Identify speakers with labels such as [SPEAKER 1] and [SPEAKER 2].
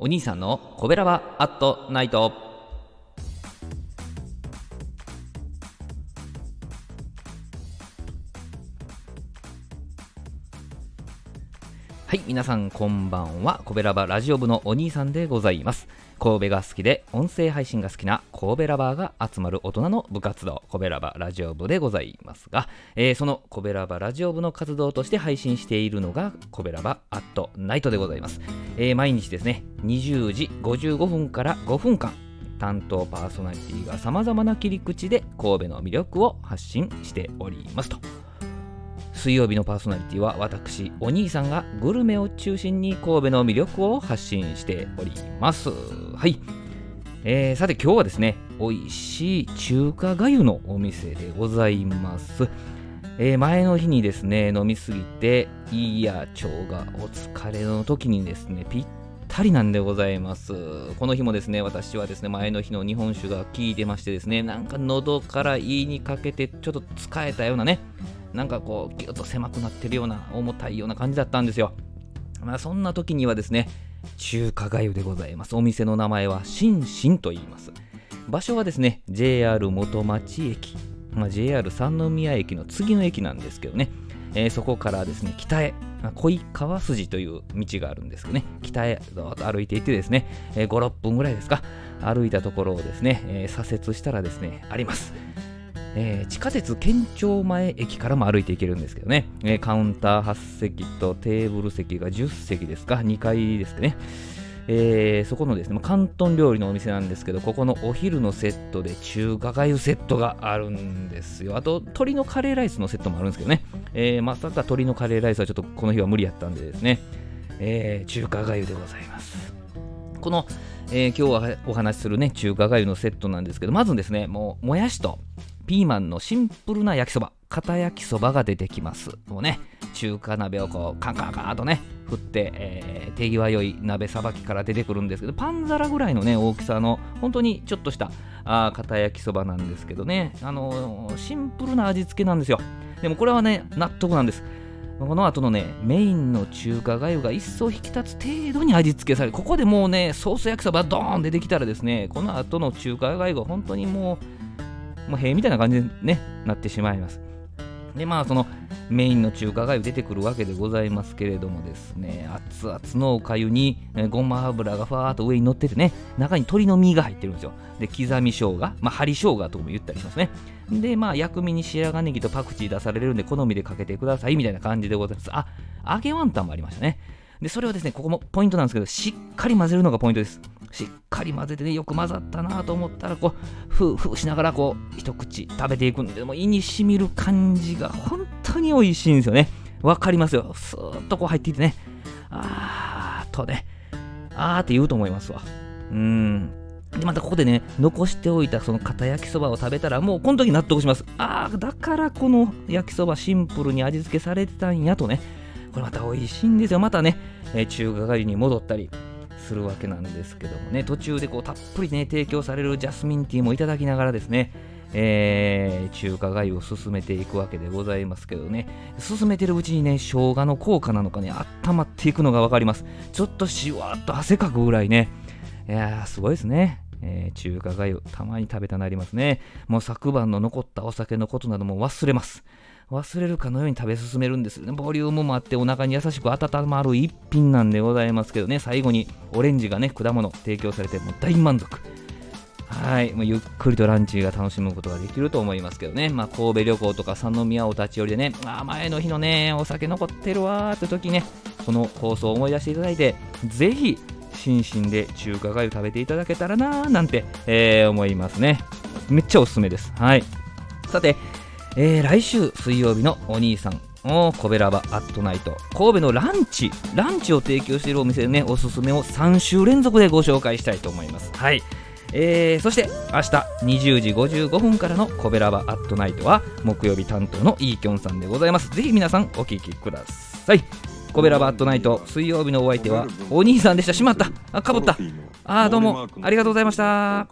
[SPEAKER 1] お兄さんのコベラバアットナイト。はい皆さんこんばんは。コベラバラジオ部のお兄さんでございます。神戸が好きで音声配信が好きな神戸ラバーが集まる大人の部活動。神戸ラバラジオ部でございますが、えー、その神戸ラバラジオ部の活動として配信しているのが神戸ラバアットナイトでございます、えー、毎日ですね20時55分から5分間担当パーソナリティがさまざまな切り口で神戸の魅力を発信しておりますと。水曜日のパーソナリティは私お兄さんがグルメを中心に神戸の魅力を発信しております。はい、えー、さて今日はですね美味しい中華がゆのお店でございます。えー、前の日にですね飲みすぎていいや腸がお疲れの時にですねぴったりなんでございます。この日もですね私はですね前の日の日本酒が効いてましてですねなんか喉から胃にかけてちょっと疲れたようなねなんかこうギュッと狭くなってるような重たいような感じだったんですよ。まあそんな時にはですね中華粥でございます。お店の名前はシンシンと言います。場所はですね JR 元町駅、まあ、JR 三宮駅の次の駅なんですけどね、えー、そこからですね北へ恋川筋という道があるんですけどね。北へどうと歩いていってですね、えー、56分ぐらいですか。歩いたところをですね、えー、左折したらですねあります。えー、地下鉄県庁前駅からも歩いていけるんですけどね、え、カウンター8席とテーブル席が10席ですか、2階ですかね。えー、そこのですね、ま広東料理のお店なんですけど、ここのお昼のセットで中華がゆセットがあるんですよ。あと、鶏のカレーライスのセットもあるんですけどね、えー、まさか鶏のカレーライスはちょっとこの日は無理やったんでですね、えー、中華がゆでございます。この、えー、今日はお話しするね、中華がゆのセットなんですけど、まずですね、もう、もやしと、ピーマンのシンプルな焼きそば片焼きそばが出てきますもうね中華鍋をこうカンカンカンとね振って、えー、手際良い鍋さばきから出てくるんですけどパン皿ぐらいのね大きさの本当にちょっとしたあ片焼きそばなんですけどねあのー、シンプルな味付けなんですよでもこれはね納得なんですこの後のね、メインの中華がゆが一層引き立つ程度に味付けされる。ここでもうね、ソース焼きそばドーン出てきたらですね、この後の中華がゆが本当にもうもう塀みたいな感じに、ね、なってしまいます。でまあそのメインの中華が出てくるわけでございますけれどもですね熱々のおかゆに、ごま油がふわーっと上に乗っててね中に鶏の身が入ってるんですよ。で刻み生姜まあ針生姜とも言ったりしますね。でまあ薬味に白髪ネギとパクチー出されるんで好みでかけてくださいみたいな感じでございます。あ揚げワンタンもありましたね。でそれはですねここもポイントなんですけどしっかり混ぜるのがポイントです。しっかり混ぜてねよく混ざったなと思ったらこうふうふうしながらこう一口食べていくんでも胃にしみる感じが本当に美味しいんですよね。わかりますよ。スーッとこう入っていってね。あーとね。あーって言うと思いますわ。うん。でまたここでね残しておいたその片焼きそばを食べたらもうこの時納得します。ああだからこの焼きそばシンプルに味付けされてたんやとね。これまた美味しいんですよ。またね、えー、中華街に戻ったりするわけなんですけどもね。途中でこうたっぷりね提供されるジャスミンティーもいただきながらですねえー、中華街を進めていくわけでございますけどね。進めてるうちにね生姜の効果なのかね温まっていくのが分かります。ちょっとしわっと汗かくぐらいね。いやーすごいですね。えー、中華粥たまに食べたなりますね。もう昨晩の残ったお酒のことなども忘れます。忘れるかのように食べ進めるんですよね。ボリュームもあってお腹に優しく温まる一品なんでございますけどね、最後にオレンジがね、果物提供されてもう大満足。はい、もうゆっくりとランチが楽しむことができると思いますけどね、まあ、神戸旅行とか三宮お立ち寄りでね、あ前の日のね、お酒残ってるわーって時ね、この放送を思い出していただいて、ぜひ、心身で中華粥食べていただけたらなーなんて、えー、思いますね。めっちゃおすすめです。はい。さて、えー、来週水曜日のお兄さんをコベラバアットナイト。神戸のランチランチを提供しているお店でねおすすめを3週連続でご紹介したいと思います。はい。えー、そして明日20時55分からのコベラバアットナイトは木曜日担当のイーキョンさんでございます。ぜひ皆さんお聴きください。コベラバットナイト水曜日のお相手はお兄さんでした。しまった。あかぶった。あどうも。ありがとうございました